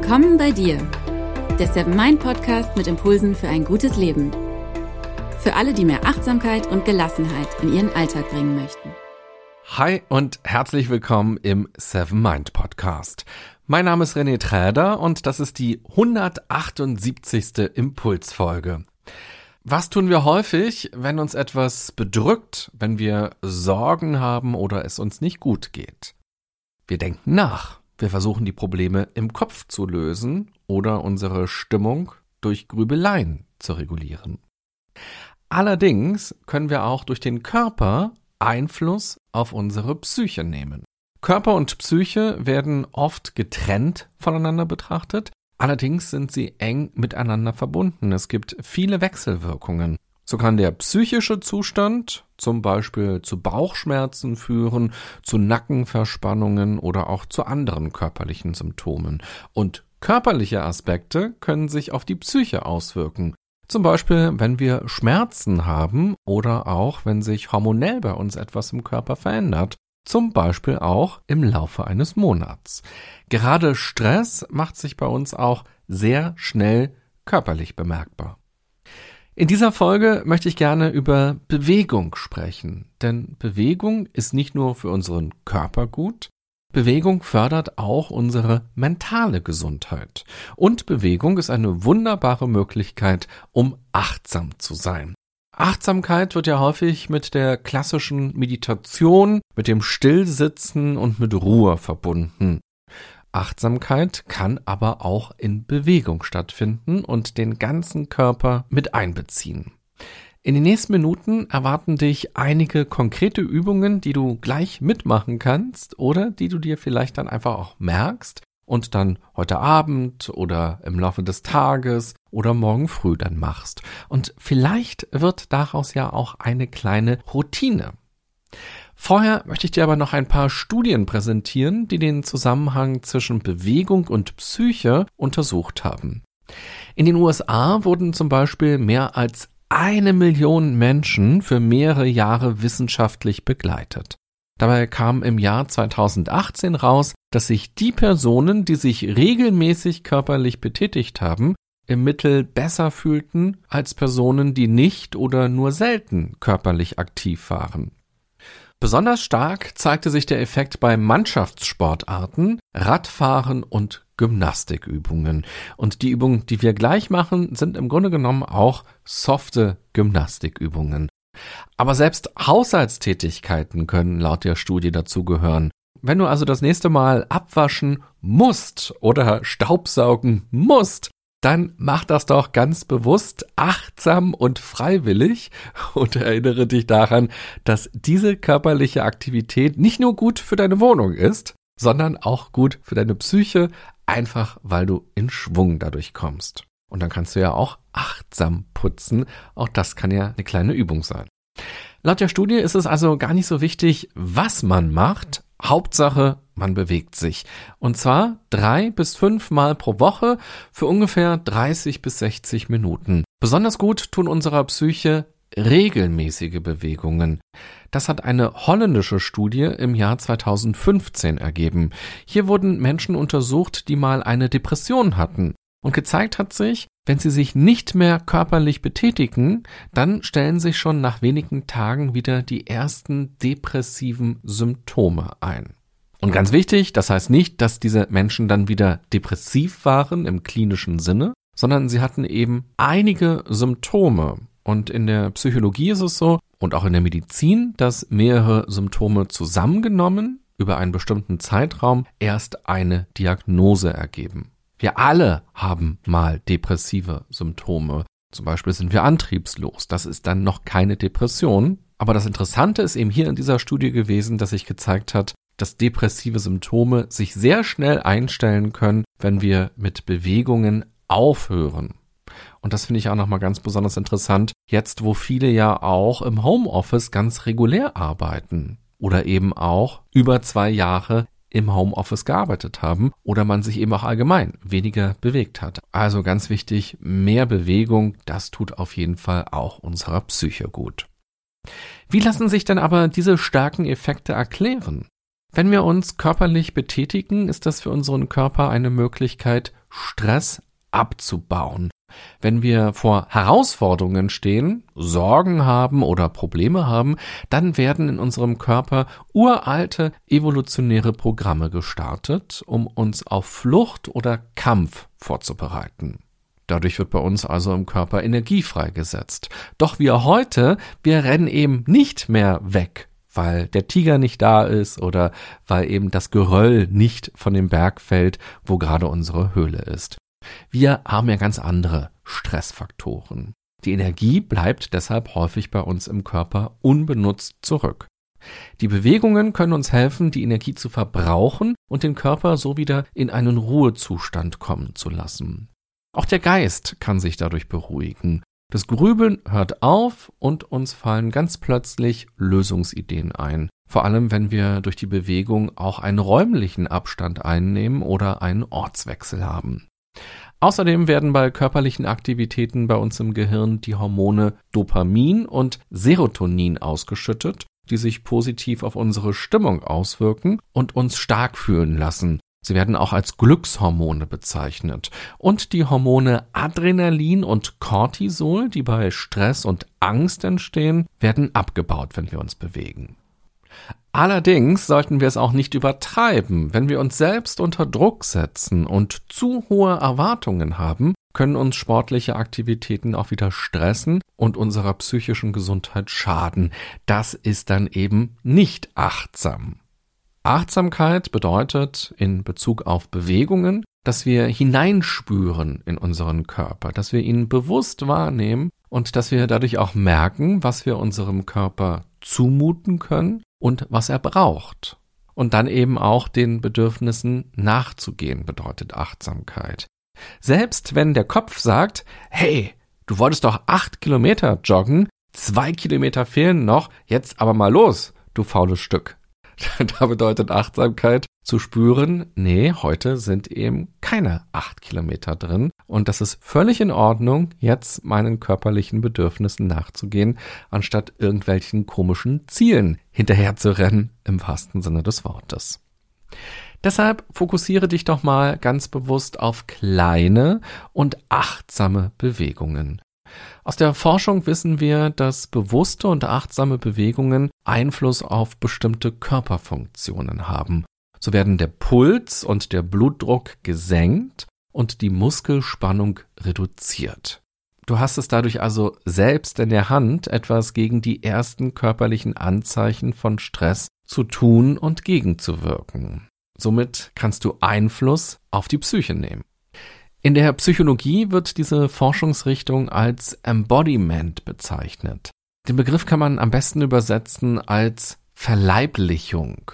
Willkommen bei dir, der Seven Mind Podcast mit Impulsen für ein gutes Leben. Für alle, die mehr Achtsamkeit und Gelassenheit in ihren Alltag bringen möchten. Hi und herzlich willkommen im Seven Mind Podcast. Mein Name ist René Träder und das ist die 178. Impulsfolge. Was tun wir häufig, wenn uns etwas bedrückt, wenn wir Sorgen haben oder es uns nicht gut geht? Wir denken nach. Wir versuchen die Probleme im Kopf zu lösen oder unsere Stimmung durch Grübeleien zu regulieren. Allerdings können wir auch durch den Körper Einfluss auf unsere Psyche nehmen. Körper und Psyche werden oft getrennt voneinander betrachtet, allerdings sind sie eng miteinander verbunden. Es gibt viele Wechselwirkungen. So kann der psychische Zustand zum Beispiel zu Bauchschmerzen führen, zu Nackenverspannungen oder auch zu anderen körperlichen Symptomen. Und körperliche Aspekte können sich auf die Psyche auswirken. Zum Beispiel, wenn wir Schmerzen haben oder auch, wenn sich hormonell bei uns etwas im Körper verändert. Zum Beispiel auch im Laufe eines Monats. Gerade Stress macht sich bei uns auch sehr schnell körperlich bemerkbar. In dieser Folge möchte ich gerne über Bewegung sprechen, denn Bewegung ist nicht nur für unseren Körper gut, Bewegung fördert auch unsere mentale Gesundheit. Und Bewegung ist eine wunderbare Möglichkeit, um achtsam zu sein. Achtsamkeit wird ja häufig mit der klassischen Meditation, mit dem Stillsitzen und mit Ruhe verbunden. Achtsamkeit kann aber auch in Bewegung stattfinden und den ganzen Körper mit einbeziehen. In den nächsten Minuten erwarten dich einige konkrete Übungen, die du gleich mitmachen kannst oder die du dir vielleicht dann einfach auch merkst und dann heute Abend oder im Laufe des Tages oder morgen früh dann machst. Und vielleicht wird daraus ja auch eine kleine Routine. Vorher möchte ich dir aber noch ein paar Studien präsentieren, die den Zusammenhang zwischen Bewegung und Psyche untersucht haben. In den USA wurden zum Beispiel mehr als eine Million Menschen für mehrere Jahre wissenschaftlich begleitet. Dabei kam im Jahr 2018 raus, dass sich die Personen, die sich regelmäßig körperlich betätigt haben, im Mittel besser fühlten als Personen, die nicht oder nur selten körperlich aktiv waren. Besonders stark zeigte sich der Effekt bei Mannschaftssportarten, Radfahren und Gymnastikübungen. Und die Übungen, die wir gleich machen, sind im Grunde genommen auch softe Gymnastikübungen. Aber selbst Haushaltstätigkeiten können laut der Studie dazugehören. Wenn du also das nächste Mal abwaschen musst oder Staubsaugen musst, dann mach das doch ganz bewusst, achtsam und freiwillig und erinnere dich daran, dass diese körperliche Aktivität nicht nur gut für deine Wohnung ist, sondern auch gut für deine Psyche, einfach weil du in Schwung dadurch kommst. Und dann kannst du ja auch achtsam putzen. Auch das kann ja eine kleine Übung sein. Laut der Studie ist es also gar nicht so wichtig, was man macht. Hauptsache, man bewegt sich. Und zwar drei bis fünf Mal pro Woche für ungefähr 30 bis 60 Minuten. Besonders gut tun unserer Psyche regelmäßige Bewegungen. Das hat eine holländische Studie im Jahr 2015 ergeben. Hier wurden Menschen untersucht, die mal eine Depression hatten. Und gezeigt hat sich, wenn sie sich nicht mehr körperlich betätigen, dann stellen sich schon nach wenigen Tagen wieder die ersten depressiven Symptome ein. Und ganz wichtig, das heißt nicht, dass diese Menschen dann wieder depressiv waren im klinischen Sinne, sondern sie hatten eben einige Symptome. Und in der Psychologie ist es so, und auch in der Medizin, dass mehrere Symptome zusammengenommen über einen bestimmten Zeitraum erst eine Diagnose ergeben. Wir alle haben mal depressive Symptome. Zum Beispiel sind wir antriebslos. Das ist dann noch keine Depression. Aber das Interessante ist eben hier in dieser Studie gewesen, dass sich gezeigt hat, dass depressive Symptome sich sehr schnell einstellen können, wenn wir mit Bewegungen aufhören. Und das finde ich auch nochmal ganz besonders interessant, jetzt wo viele ja auch im Homeoffice ganz regulär arbeiten oder eben auch über zwei Jahre im Homeoffice gearbeitet haben oder man sich eben auch allgemein weniger bewegt hat. Also ganz wichtig, mehr Bewegung, das tut auf jeden Fall auch unserer Psyche gut. Wie lassen sich denn aber diese starken Effekte erklären? Wenn wir uns körperlich betätigen, ist das für unseren Körper eine Möglichkeit, Stress abzubauen. Wenn wir vor Herausforderungen stehen, Sorgen haben oder Probleme haben, dann werden in unserem Körper uralte evolutionäre Programme gestartet, um uns auf Flucht oder Kampf vorzubereiten. Dadurch wird bei uns also im Körper Energie freigesetzt. Doch wir heute, wir rennen eben nicht mehr weg, weil der Tiger nicht da ist oder weil eben das Geröll nicht von dem Berg fällt, wo gerade unsere Höhle ist. Wir haben ja ganz andere Stressfaktoren. Die Energie bleibt deshalb häufig bei uns im Körper unbenutzt zurück. Die Bewegungen können uns helfen, die Energie zu verbrauchen und den Körper so wieder in einen Ruhezustand kommen zu lassen. Auch der Geist kann sich dadurch beruhigen. Das Grübeln hört auf und uns fallen ganz plötzlich Lösungsideen ein. Vor allem, wenn wir durch die Bewegung auch einen räumlichen Abstand einnehmen oder einen Ortswechsel haben. Außerdem werden bei körperlichen Aktivitäten bei uns im Gehirn die Hormone Dopamin und Serotonin ausgeschüttet, die sich positiv auf unsere Stimmung auswirken und uns stark fühlen lassen. Sie werden auch als Glückshormone bezeichnet. Und die Hormone Adrenalin und Cortisol, die bei Stress und Angst entstehen, werden abgebaut, wenn wir uns bewegen. Allerdings sollten wir es auch nicht übertreiben. Wenn wir uns selbst unter Druck setzen und zu hohe Erwartungen haben, können uns sportliche Aktivitäten auch wieder stressen und unserer psychischen Gesundheit schaden. Das ist dann eben nicht achtsam. Achtsamkeit bedeutet in Bezug auf Bewegungen, dass wir hineinspüren in unseren Körper, dass wir ihn bewusst wahrnehmen und dass wir dadurch auch merken, was wir unserem Körper zumuten können und was er braucht. Und dann eben auch den Bedürfnissen nachzugehen, bedeutet Achtsamkeit. Selbst wenn der Kopf sagt, hey, du wolltest doch acht Kilometer joggen, zwei Kilometer fehlen noch, jetzt aber mal los, du faules Stück. da bedeutet Achtsamkeit zu spüren, nee, heute sind eben keine acht Kilometer drin und das ist völlig in Ordnung, jetzt meinen körperlichen Bedürfnissen nachzugehen, anstatt irgendwelchen komischen Zielen hinterherzurennen, im wahrsten Sinne des Wortes. Deshalb fokussiere dich doch mal ganz bewusst auf kleine und achtsame Bewegungen. Aus der Forschung wissen wir, dass bewusste und achtsame Bewegungen Einfluss auf bestimmte Körperfunktionen haben. So werden der Puls und der Blutdruck gesenkt und die Muskelspannung reduziert. Du hast es dadurch also selbst in der Hand, etwas gegen die ersten körperlichen Anzeichen von Stress zu tun und gegenzuwirken. Somit kannst du Einfluss auf die Psyche nehmen. In der Psychologie wird diese Forschungsrichtung als Embodiment bezeichnet. Den Begriff kann man am besten übersetzen als Verleiblichung.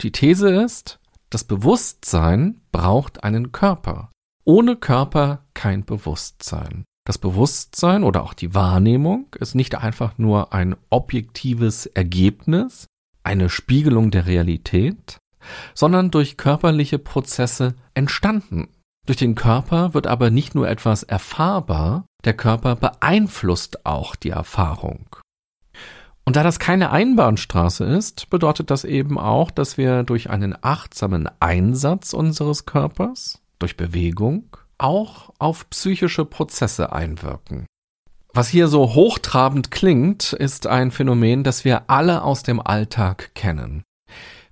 Die These ist, das Bewusstsein braucht einen Körper. Ohne Körper kein Bewusstsein. Das Bewusstsein oder auch die Wahrnehmung ist nicht einfach nur ein objektives Ergebnis, eine Spiegelung der Realität, sondern durch körperliche Prozesse entstanden. Durch den Körper wird aber nicht nur etwas erfahrbar, der Körper beeinflusst auch die Erfahrung. Und da das keine Einbahnstraße ist, bedeutet das eben auch, dass wir durch einen achtsamen Einsatz unseres Körpers, durch Bewegung, auch auf psychische Prozesse einwirken. Was hier so hochtrabend klingt, ist ein Phänomen, das wir alle aus dem Alltag kennen.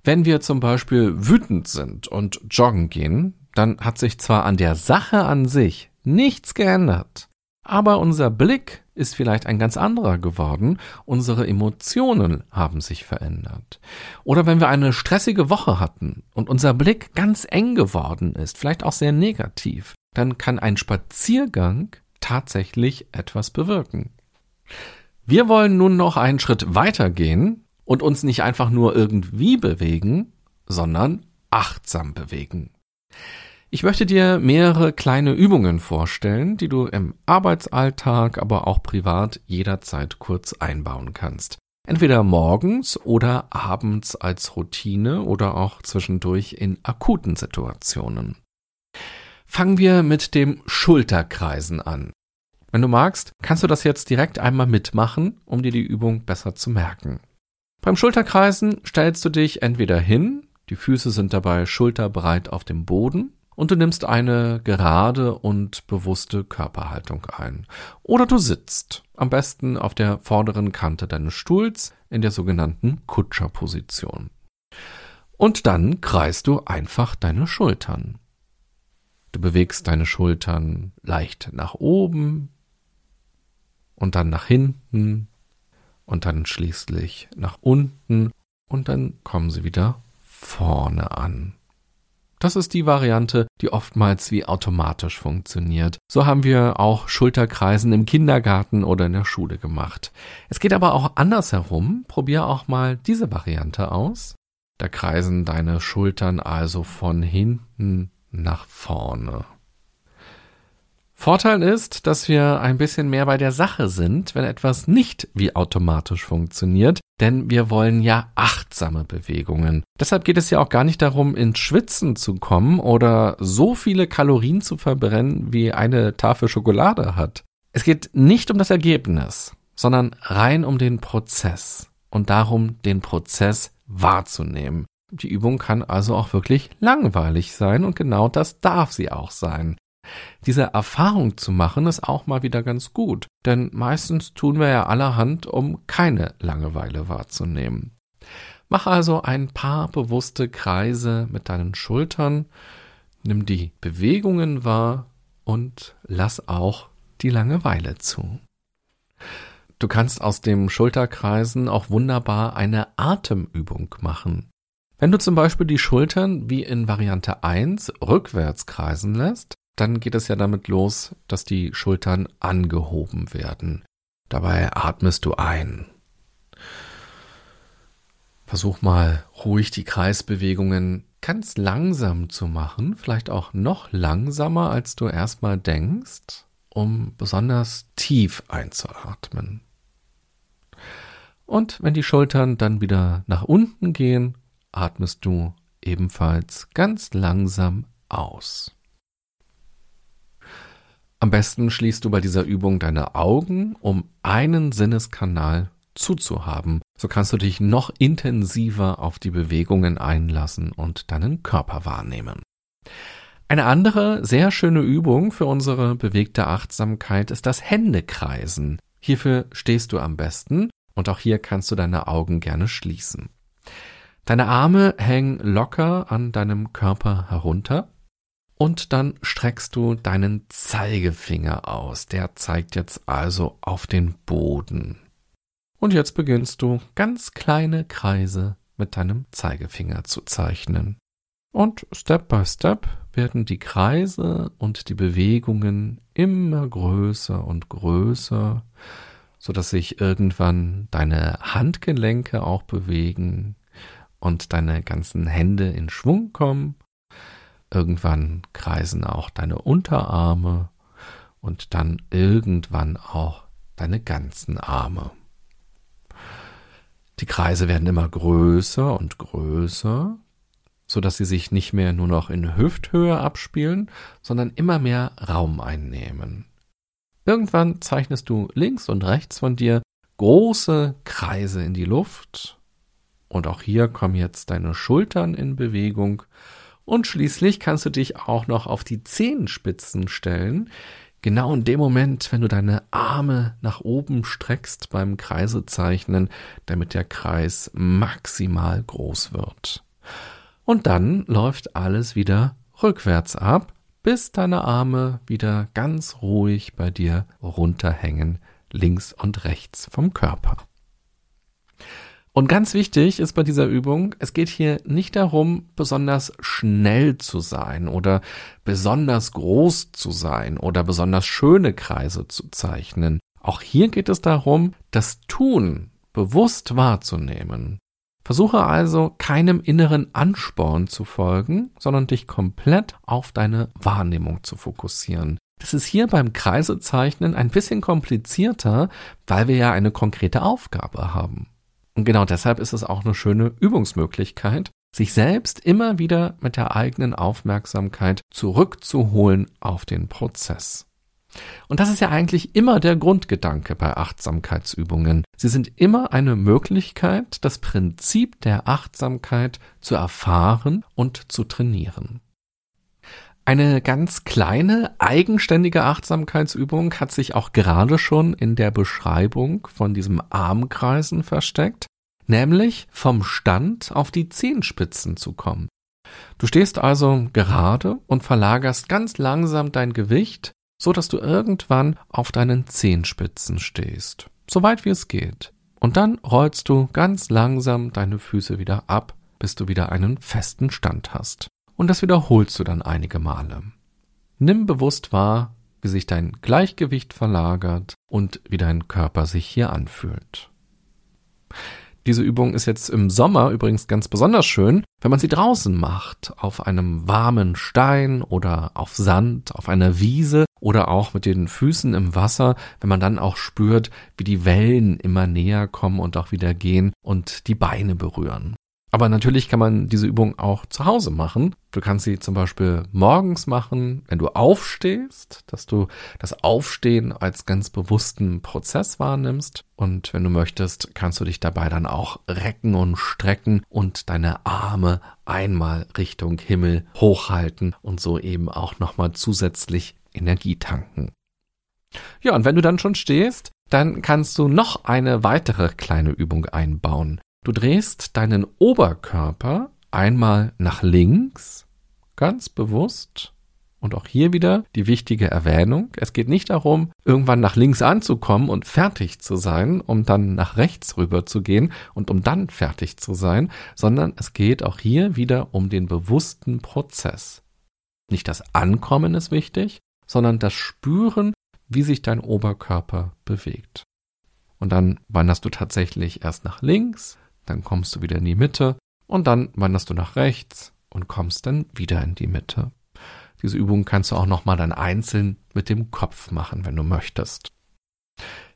Wenn wir zum Beispiel wütend sind und joggen gehen, dann hat sich zwar an der Sache an sich nichts geändert, aber unser Blick ist vielleicht ein ganz anderer geworden, unsere Emotionen haben sich verändert. Oder wenn wir eine stressige Woche hatten und unser Blick ganz eng geworden ist, vielleicht auch sehr negativ, dann kann ein Spaziergang tatsächlich etwas bewirken. Wir wollen nun noch einen Schritt weitergehen und uns nicht einfach nur irgendwie bewegen, sondern achtsam bewegen. Ich möchte dir mehrere kleine Übungen vorstellen, die du im Arbeitsalltag, aber auch privat jederzeit kurz einbauen kannst. Entweder morgens oder abends als Routine oder auch zwischendurch in akuten Situationen. Fangen wir mit dem Schulterkreisen an. Wenn du magst, kannst du das jetzt direkt einmal mitmachen, um dir die Übung besser zu merken. Beim Schulterkreisen stellst du dich entweder hin Die Füße sind dabei schulterbreit auf dem Boden und du nimmst eine gerade und bewusste Körperhaltung ein. Oder du sitzt, am besten auf der vorderen Kante deines Stuhls in der sogenannten Kutscherposition. Und dann kreist du einfach deine Schultern. Du bewegst deine Schultern leicht nach oben und dann nach hinten und dann schließlich nach unten und dann kommen sie wieder vorne an. Das ist die Variante, die oftmals wie automatisch funktioniert. So haben wir auch Schulterkreisen im Kindergarten oder in der Schule gemacht. Es geht aber auch andersherum. Probier auch mal diese Variante aus. Da kreisen deine Schultern also von hinten nach vorne. Vorteil ist, dass wir ein bisschen mehr bei der Sache sind, wenn etwas nicht wie automatisch funktioniert, denn wir wollen ja achtsame Bewegungen. Deshalb geht es ja auch gar nicht darum, ins Schwitzen zu kommen oder so viele Kalorien zu verbrennen, wie eine Tafel Schokolade hat. Es geht nicht um das Ergebnis, sondern rein um den Prozess und darum, den Prozess wahrzunehmen. Die Übung kann also auch wirklich langweilig sein und genau das darf sie auch sein. Diese Erfahrung zu machen ist auch mal wieder ganz gut, denn meistens tun wir ja allerhand, um keine Langeweile wahrzunehmen. Mach also ein paar bewusste Kreise mit deinen Schultern, nimm die Bewegungen wahr und lass auch die Langeweile zu. Du kannst aus dem Schulterkreisen auch wunderbar eine Atemübung machen. Wenn du zum Beispiel die Schultern wie in Variante 1 rückwärts kreisen lässt, dann geht es ja damit los, dass die Schultern angehoben werden. Dabei atmest du ein. Versuch mal ruhig die Kreisbewegungen ganz langsam zu machen, vielleicht auch noch langsamer, als du erstmal denkst, um besonders tief einzuatmen. Und wenn die Schultern dann wieder nach unten gehen, atmest du ebenfalls ganz langsam aus. Am besten schließt du bei dieser Übung deine Augen, um einen Sinneskanal zuzuhaben. So kannst du dich noch intensiver auf die Bewegungen einlassen und deinen Körper wahrnehmen. Eine andere sehr schöne Übung für unsere bewegte Achtsamkeit ist das Händekreisen. Hierfür stehst du am besten und auch hier kannst du deine Augen gerne schließen. Deine Arme hängen locker an deinem Körper herunter und dann streckst du deinen Zeigefinger aus. Der zeigt jetzt also auf den Boden. Und jetzt beginnst du ganz kleine Kreise mit deinem Zeigefinger zu zeichnen. Und Step by Step werden die Kreise und die Bewegungen immer größer und größer, so dass sich irgendwann deine Handgelenke auch bewegen und deine ganzen Hände in Schwung kommen Irgendwann kreisen auch deine Unterarme und dann irgendwann auch deine ganzen Arme. Die Kreise werden immer größer und größer, so dass sie sich nicht mehr nur noch in Hüfthöhe abspielen, sondern immer mehr Raum einnehmen. Irgendwann zeichnest du links und rechts von dir große Kreise in die Luft, und auch hier kommen jetzt deine Schultern in Bewegung und schließlich kannst du dich auch noch auf die Zehenspitzen stellen. Genau in dem Moment, wenn du deine Arme nach oben streckst beim Kreisezeichnen, damit der Kreis maximal groß wird. Und dann läuft alles wieder rückwärts ab, bis deine Arme wieder ganz ruhig bei dir runterhängen, links und rechts vom Körper. Und ganz wichtig ist bei dieser Übung, es geht hier nicht darum, besonders schnell zu sein oder besonders groß zu sein oder besonders schöne Kreise zu zeichnen. Auch hier geht es darum, das Tun bewusst wahrzunehmen. Versuche also keinem inneren Ansporn zu folgen, sondern dich komplett auf deine Wahrnehmung zu fokussieren. Das ist hier beim Kreisezeichnen ein bisschen komplizierter, weil wir ja eine konkrete Aufgabe haben. Und genau deshalb ist es auch eine schöne Übungsmöglichkeit, sich selbst immer wieder mit der eigenen Aufmerksamkeit zurückzuholen auf den Prozess. Und das ist ja eigentlich immer der Grundgedanke bei Achtsamkeitsübungen. Sie sind immer eine Möglichkeit, das Prinzip der Achtsamkeit zu erfahren und zu trainieren. Eine ganz kleine, eigenständige Achtsamkeitsübung hat sich auch gerade schon in der Beschreibung von diesem Armkreisen versteckt, nämlich vom Stand auf die Zehenspitzen zu kommen. Du stehst also gerade und verlagerst ganz langsam dein Gewicht, so dass du irgendwann auf deinen Zehenspitzen stehst, so weit wie es geht. Und dann rollst du ganz langsam deine Füße wieder ab, bis du wieder einen festen Stand hast. Und das wiederholst du dann einige Male. Nimm bewusst wahr, wie sich dein Gleichgewicht verlagert und wie dein Körper sich hier anfühlt. Diese Übung ist jetzt im Sommer übrigens ganz besonders schön, wenn man sie draußen macht, auf einem warmen Stein oder auf Sand, auf einer Wiese oder auch mit den Füßen im Wasser, wenn man dann auch spürt, wie die Wellen immer näher kommen und auch wieder gehen und die Beine berühren. Aber natürlich kann man diese Übung auch zu Hause machen. Du kannst sie zum Beispiel morgens machen, wenn du aufstehst, dass du das Aufstehen als ganz bewussten Prozess wahrnimmst. Und wenn du möchtest, kannst du dich dabei dann auch recken und strecken und deine Arme einmal Richtung Himmel hochhalten und so eben auch nochmal zusätzlich Energie tanken. Ja, und wenn du dann schon stehst, dann kannst du noch eine weitere kleine Übung einbauen. Du drehst deinen Oberkörper einmal nach links, ganz bewusst. Und auch hier wieder die wichtige Erwähnung. Es geht nicht darum, irgendwann nach links anzukommen und fertig zu sein, um dann nach rechts rüber zu gehen und um dann fertig zu sein, sondern es geht auch hier wieder um den bewussten Prozess. Nicht das Ankommen ist wichtig, sondern das Spüren, wie sich dein Oberkörper bewegt. Und dann wanderst du tatsächlich erst nach links, dann kommst du wieder in die Mitte und dann wanderst du nach rechts und kommst dann wieder in die Mitte. Diese Übung kannst du auch nochmal dann einzeln mit dem Kopf machen, wenn du möchtest.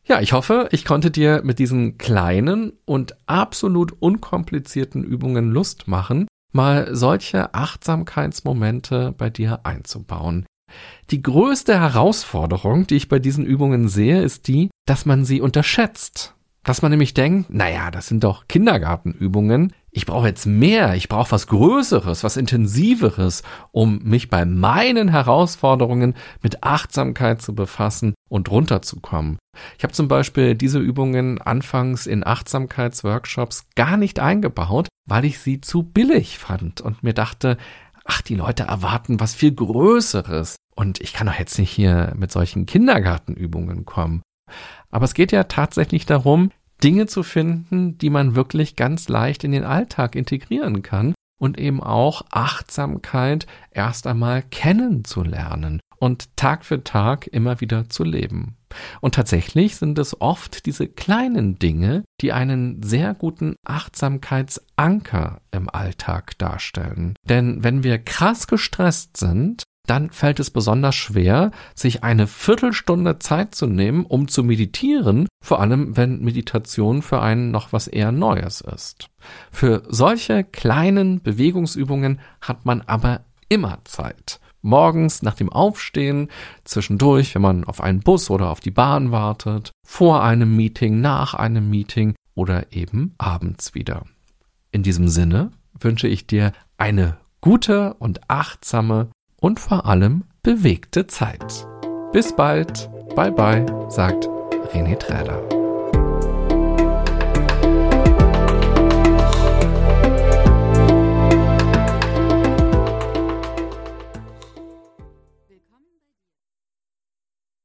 Ja, ich hoffe, ich konnte dir mit diesen kleinen und absolut unkomplizierten Übungen Lust machen, mal solche Achtsamkeitsmomente bei dir einzubauen. Die größte Herausforderung, die ich bei diesen Übungen sehe, ist die, dass man sie unterschätzt. Dass man nämlich denkt, naja, das sind doch Kindergartenübungen. Ich brauche jetzt mehr, ich brauche was Größeres, was Intensiveres, um mich bei meinen Herausforderungen mit Achtsamkeit zu befassen und runterzukommen. Ich habe zum Beispiel diese Übungen anfangs in Achtsamkeitsworkshops gar nicht eingebaut, weil ich sie zu billig fand und mir dachte, ach, die Leute erwarten was viel Größeres. Und ich kann doch jetzt nicht hier mit solchen Kindergartenübungen kommen. Aber es geht ja tatsächlich darum, Dinge zu finden, die man wirklich ganz leicht in den Alltag integrieren kann und eben auch Achtsamkeit erst einmal kennenzulernen und Tag für Tag immer wieder zu leben. Und tatsächlich sind es oft diese kleinen Dinge, die einen sehr guten Achtsamkeitsanker im Alltag darstellen. Denn wenn wir krass gestresst sind, dann fällt es besonders schwer, sich eine Viertelstunde Zeit zu nehmen, um zu meditieren, vor allem wenn Meditation für einen noch was eher Neues ist. Für solche kleinen Bewegungsübungen hat man aber immer Zeit. Morgens nach dem Aufstehen, zwischendurch, wenn man auf einen Bus oder auf die Bahn wartet, vor einem Meeting, nach einem Meeting oder eben abends wieder. In diesem Sinne wünsche ich dir eine gute und achtsame und vor allem bewegte Zeit. Bis bald, bye bye, sagt René Träder.